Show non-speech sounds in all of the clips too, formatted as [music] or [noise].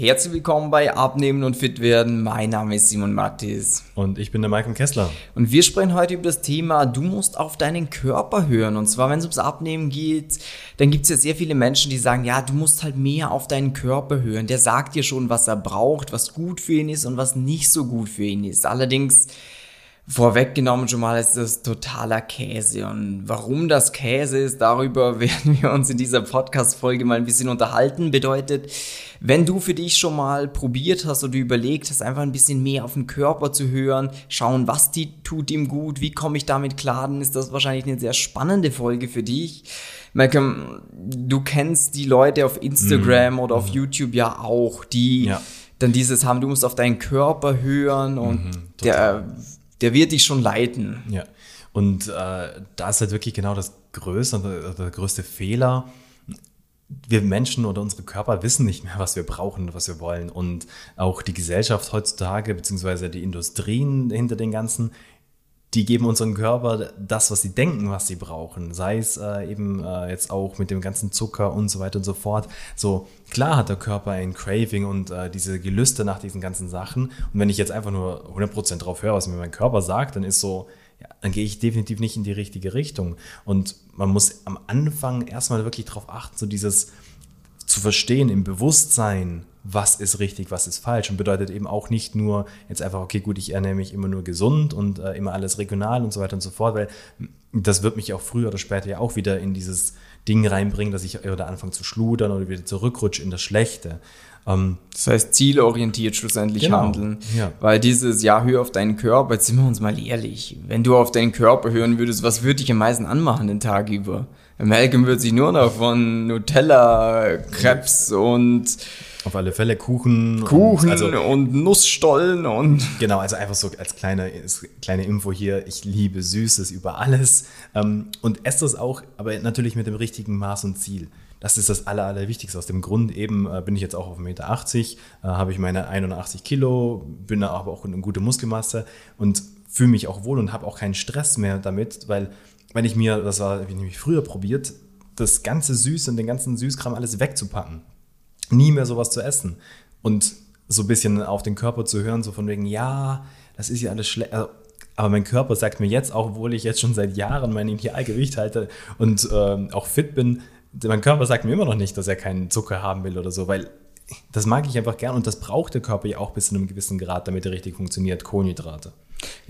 Herzlich willkommen bei Abnehmen und Fit werden. Mein Name ist Simon Mattis. Und ich bin der Malcolm Kessler. Und wir sprechen heute über das Thema, du musst auf deinen Körper hören. Und zwar, wenn es ums Abnehmen geht, dann gibt es ja sehr viele Menschen, die sagen, ja, du musst halt mehr auf deinen Körper hören. Der sagt dir schon, was er braucht, was gut für ihn ist und was nicht so gut für ihn ist. Allerdings Vorweggenommen schon mal ist das totaler Käse. Und warum das Käse ist, darüber [laughs] werden wir uns in dieser Podcast-Folge mal ein bisschen unterhalten. Bedeutet, wenn du für dich schon mal probiert hast oder überlegt hast, einfach ein bisschen mehr auf den Körper zu hören, schauen, was die tut ihm gut, wie komme ich damit klar, dann ist das wahrscheinlich eine sehr spannende Folge für dich. Malcolm, du kennst die Leute auf Instagram mm. oder auf mm. YouTube ja auch, die ja. dann dieses haben, du musst auf deinen Körper hören und mm, der der wird dich schon leiten. Ja. Und äh, da ist halt wirklich genau das größte, der, der größte Fehler. Wir Menschen oder unsere Körper wissen nicht mehr, was wir brauchen und was wir wollen. Und auch die Gesellschaft heutzutage, beziehungsweise die Industrien hinter den ganzen, die geben unserem Körper das, was sie denken, was sie brauchen. Sei es äh, eben äh, jetzt auch mit dem ganzen Zucker und so weiter und so fort. So, klar hat der Körper ein Craving und äh, diese Gelüste nach diesen ganzen Sachen. Und wenn ich jetzt einfach nur 100% drauf höre, was mir mein Körper sagt, dann ist so, ja, dann gehe ich definitiv nicht in die richtige Richtung. Und man muss am Anfang erstmal wirklich darauf achten, so dieses zu verstehen im Bewusstsein, was ist richtig, was ist falsch und bedeutet eben auch nicht nur jetzt einfach, okay, gut, ich ernähre mich immer nur gesund und äh, immer alles regional und so weiter und so fort, weil das wird mich auch früher oder später ja auch wieder in dieses Ding reinbringen, dass ich oder anfange zu schludern oder wieder zurückrutsche in das Schlechte. Ähm, das heißt, zielorientiert schlussendlich genau, handeln. Ja. Weil dieses Ja, hör auf deinen Körper, jetzt sind wir uns mal ehrlich, wenn du auf deinen Körper hören würdest, was würde dich am meisten anmachen den Tag über? Malcolm wird sich nur noch von Nutella, Krebs und auf alle Fälle Kuchen. Kuchen und, also, und Nussstollen und. Genau, also einfach so als kleine, kleine Info hier. Ich liebe Süßes über alles ähm, und esse das auch, aber natürlich mit dem richtigen Maß und Ziel. Das ist das Aller, Allerwichtigste. Aus dem Grund eben äh, bin ich jetzt auch auf 1,80 Meter, äh, habe ich meine 81 Kilo, bin aber auch eine gute Muskelmasse und fühle mich auch wohl und habe auch keinen Stress mehr damit, weil wenn ich mir, das war wie nämlich früher probiert, das ganze Süß und den ganzen Süßkram alles wegzupacken nie mehr sowas zu essen. Und so ein bisschen auf den Körper zu hören, so von wegen, ja, das ist ja alles schlecht. Also, aber mein Körper sagt mir jetzt, auch obwohl ich jetzt schon seit Jahren mein Idealgewicht halte und ähm, auch fit bin, mein Körper sagt mir immer noch nicht, dass er keinen Zucker haben will oder so, weil das mag ich einfach gern und das braucht der Körper ja auch bis zu einem gewissen Grad, damit er richtig funktioniert, Kohlenhydrate.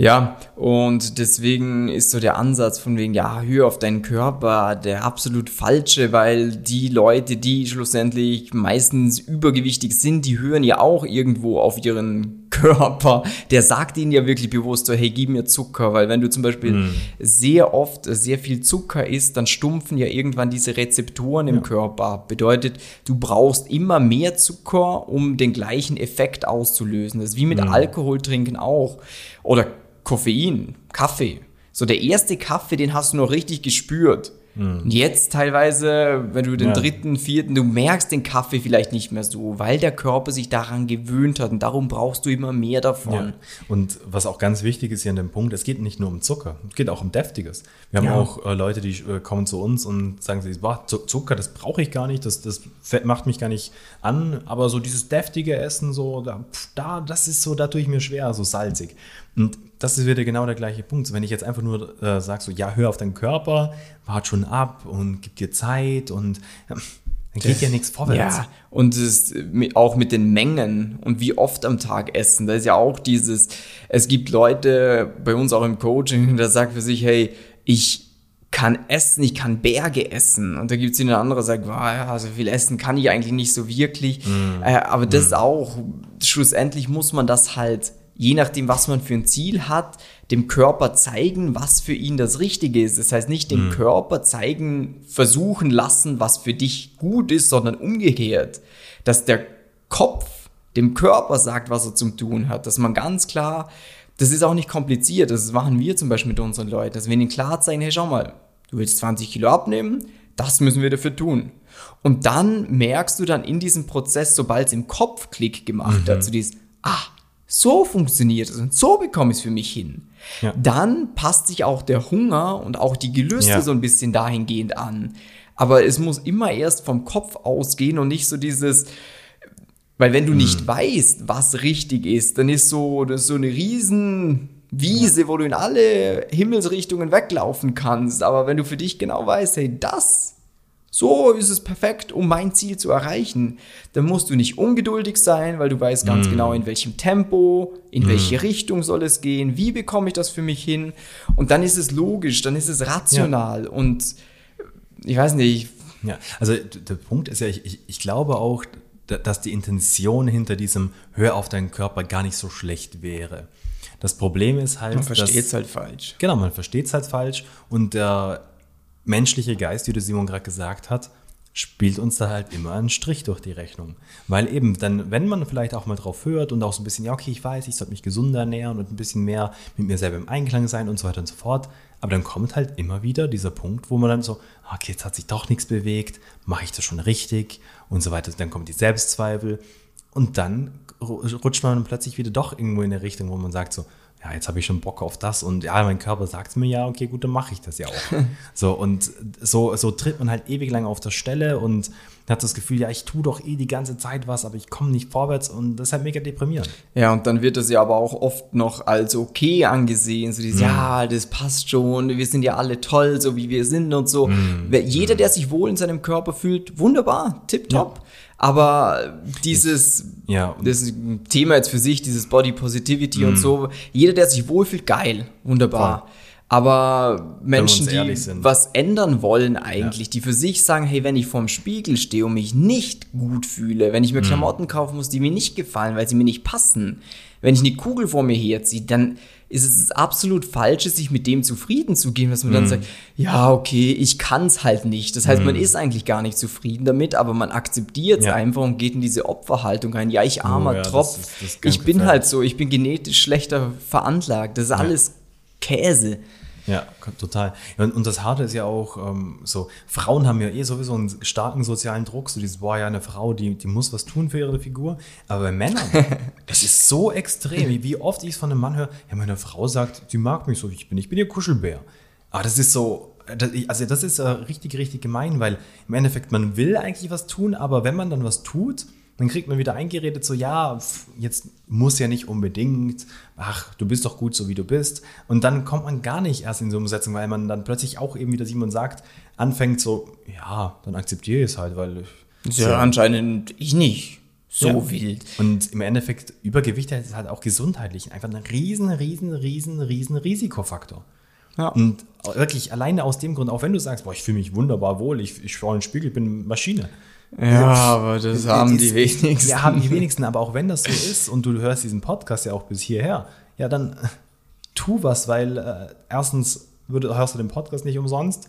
Ja, und deswegen ist so der Ansatz von wegen, ja, hör auf deinen Körper, der absolut falsche, weil die Leute, die schlussendlich meistens übergewichtig sind, die hören ja auch irgendwo auf ihren [laughs] Körper, der sagt ihnen ja wirklich bewusst so, hey, gib mir Zucker, weil wenn du zum Beispiel mm. sehr oft sehr viel Zucker isst, dann stumpfen ja irgendwann diese Rezeptoren im ja. Körper ab. Bedeutet, du brauchst immer mehr Zucker, um den gleichen Effekt auszulösen. Das ist wie mit mm. Alkohol trinken auch. Oder Koffein, Kaffee. So der erste Kaffee, den hast du noch richtig gespürt. Mhm. Und jetzt teilweise, wenn du den ja. dritten, vierten, du merkst den Kaffee vielleicht nicht mehr so, weil der Körper sich daran gewöhnt hat und darum brauchst du immer mehr davon. Ja. Und was auch ganz wichtig ist hier an dem Punkt, es geht nicht nur um Zucker, es geht auch um Deftiges. Wir haben ja. auch äh, Leute, die äh, kommen zu uns und sagen sich, boah, Zucker, das brauche ich gar nicht, das, das macht mich gar nicht an, aber so dieses deftige Essen, so, da, da das ist so, da tue ich mir schwer, so salzig. Und das ist wieder genau der gleiche Punkt. wenn ich jetzt einfach nur äh, sage, so, ja, hör auf deinen Körper, wart schon ab und gib dir Zeit und ja, dann geht ja nichts vorwärts. Ja, und es auch mit den Mengen und wie oft am Tag essen. Da ist ja auch dieses, es gibt Leute bei uns auch im Coaching, der sagt für sich, hey, ich kann essen, ich kann Berge essen. Und da gibt es eine andere, der sagt, wow, ja, so viel essen kann ich eigentlich nicht so wirklich. Mm. Äh, aber das mm. auch, schlussendlich muss man das halt je nachdem, was man für ein Ziel hat, dem Körper zeigen, was für ihn das Richtige ist. Das heißt nicht dem mhm. Körper zeigen, versuchen lassen, was für dich gut ist, sondern umgekehrt, dass der Kopf dem Körper sagt, was er zum tun hat, dass man ganz klar, das ist auch nicht kompliziert, das machen wir zum Beispiel mit unseren Leuten, dass wir ihnen klar zeigen, hey, schau mal, du willst 20 Kilo abnehmen, das müssen wir dafür tun. Und dann merkst du dann in diesem Prozess, sobald es im Kopf Klick gemacht mhm. hat, so dieses, ah, so funktioniert es und so bekomme ich es für mich hin. Ja. Dann passt sich auch der Hunger und auch die Gelüste ja. so ein bisschen dahingehend an. Aber es muss immer erst vom Kopf ausgehen und nicht so dieses, Weil wenn du nicht weißt, was richtig ist, dann ist so, das ist so eine riesen Wiese, wo du in alle Himmelsrichtungen weglaufen kannst. Aber wenn du für dich genau weißt, hey, das, so ist es perfekt, um mein Ziel zu erreichen, dann musst du nicht ungeduldig sein, weil du weißt ganz genau, in welchem Tempo, in welche Richtung soll es gehen, wie bekomme ich das für mich hin. Und dann ist es logisch, dann ist es rational. Und ich weiß nicht, Ja, also der Punkt ist ja, ich, ich, glaube auch, dass die Intention hinter diesem Hör auf deinen Körper gar nicht so schlecht wäre. Das Problem ist halt, man versteht es halt falsch. Genau, man versteht es halt falsch und der menschliche Geist, wie der Simon gerade gesagt hat, spielt uns da halt immer einen Strich durch die Rechnung. Weil eben dann, wenn man vielleicht auch mal drauf hört und auch so ein bisschen, ja, okay, ich weiß, ich sollte mich gesünder ernähren und ein bisschen mehr mit mir selber im Einklang sein und so weiter und so fort. Aber dann kommt halt immer wieder dieser Punkt, wo man dann so, ah, okay, jetzt hat sich doch nichts bewegt, mache ich das schon richtig und so weiter. Dann kommen die Selbstzweifel und dann ru- rutscht man plötzlich wieder doch irgendwo in eine Richtung, wo man sagt so, ja, jetzt habe ich schon Bock auf das und ja, mein Körper sagt mir ja, okay, gut, dann mache ich das ja auch. [laughs] so und so, so tritt man halt ewig lang auf der Stelle und hat das Gefühl, ja, ich tue doch eh die ganze Zeit was, aber ich komme nicht vorwärts und das ist halt mega deprimierend. Ja, und dann wird das ja aber auch oft noch als okay angesehen. So dieses, ja, das passt schon, wir sind ja alle toll, so wie wir sind und so. Wer- Jeder, der sich wohl in seinem Körper fühlt, wunderbar, tipptopp. Aber dieses, Ja, und- das ist ein Thema jetzt für sich, dieses Body Positivity und so. Jeder, der sich wohlfühlt, geil, wunderbar. Aber Menschen, die sind. was ändern wollen eigentlich, die für sich sagen, hey, wenn ich vorm Spiegel stehe und mich nicht gut fühle, wenn ich Mhm. mir Klamotten kaufen muss, die mir nicht gefallen, weil sie mir nicht passen, wenn ich eine Kugel vor mir herziehe, dann ist es das absolut Falsche, sich mit dem zufrieden zu geben, dass man Mhm. dann sagt, ja, okay, ich kann es halt nicht. Das heißt, man ist eigentlich gar nicht zufrieden damit, aber man akzeptiert es Ja. einfach und geht in diese Opferhaltung rein. Ja, ich armer Oh ja, das Tropf, das ist ganz ich bin gefährlich. halt so, ich bin genetisch schlechter veranlagt. Das ist alles Käse. Ja, total. Und, und das Harte ist ja auch ähm, so, Frauen haben ja eh sowieso einen starken sozialen Druck, so dieses, boah, ja, eine Frau, die, die muss was tun für ihre Figur. Aber bei Männern, [laughs] das ist so extrem, wie, oft ich es von einem Mann höre, ja, meine Frau sagt, sie mag mich so, wie ich bin, ich bin ihr Kuschelbär. Aber das ist so, das, also das ist äh, richtig, richtig gemein, weil im Endeffekt, man will eigentlich was tun, aber wenn man dann was tut, dann kriegt man wieder eingeredet, so, ja, jetzt muss ja nicht unbedingt, ach, du bist doch gut, so wie du bist. Und dann kommt man gar nicht erst in so eine Umsetzung, weil man dann plötzlich auch eben, wie der Simon sagt, anfängt so, ja, dann akzeptiere ich es halt, weil ich, Ja, anscheinend ich nicht. So Ja. wild. Und im Endeffekt, Übergewicht ist halt auch gesundheitlich einfach ein riesen, riesen, riesen, riesen Risikofaktor. Ja. Und wirklich alleine aus dem Grund, auch wenn du sagst, boah, ich fühle mich wunderbar wohl, ich, ich schaue in den Spiegel, ich bin Maschine. Ja, aber das haben die wenigsten. Ja, haben die wenigsten, aber auch wenn das so ist und du hörst diesen Podcast ja auch bis hierher, ja, dann tu was, weil äh, erstens würde, hörst du den Podcast nicht umsonst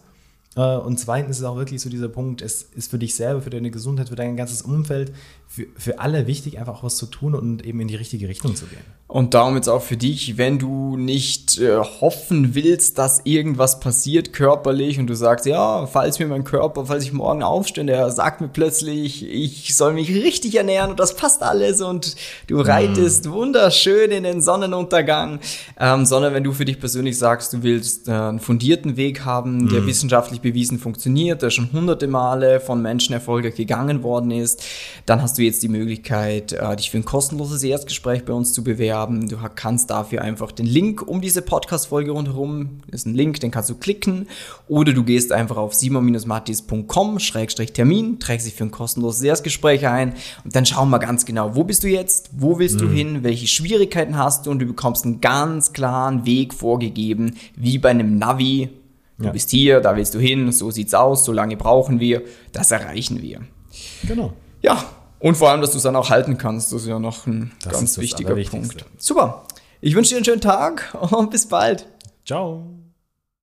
und zweitens ist es auch wirklich so dieser Punkt, es ist für dich selber, für deine Gesundheit, für dein ganzes Umfeld, für, für alle wichtig, einfach auch was zu tun und eben in die richtige Richtung zu gehen. Und darum jetzt auch für dich, wenn du nicht äh, hoffen willst, dass irgendwas passiert körperlich und du sagst, ja, falls mir mein Körper, falls ich morgen aufstehe, der sagt mir plötzlich, ich soll mich richtig ernähren und das passt alles und du reitest wunderschön in den Sonnenuntergang, ähm, sondern wenn du für dich persönlich sagst, du willst äh, einen fundierten Weg haben, der wissenschaftlich bewiesen funktioniert, der schon hunderte Male von Menschen erfolgreich gegangen worden ist, dann hast du jetzt die Möglichkeit, äh, dich für ein kostenloses Erstgespräch bei uns zu bewerben. Du kannst dafür einfach den Link um diese Podcast-Folge rundherum, das ist ein Link, den kannst du klicken, oder du gehst einfach auf simon-mattis.com-termin, trägst dich für ein kostenloses Erstgespräch ein und dann schauen wir ganz genau, wo bist du jetzt, wo willst du hin, welche Schwierigkeiten hast du und du bekommst einen ganz klaren Weg vorgegeben, wie bei einem Navi. Du Ja. bist hier, da willst du hin, so sieht's aus, so lange brauchen wir, das erreichen wir. Genau. Ja, und vor allem, dass du es dann auch halten kannst, das ist ja noch ein Das ganz wichtiger. Punkt. Super. Ich wünsche dir einen schönen Tag [laughs] und bis bald. Ciao.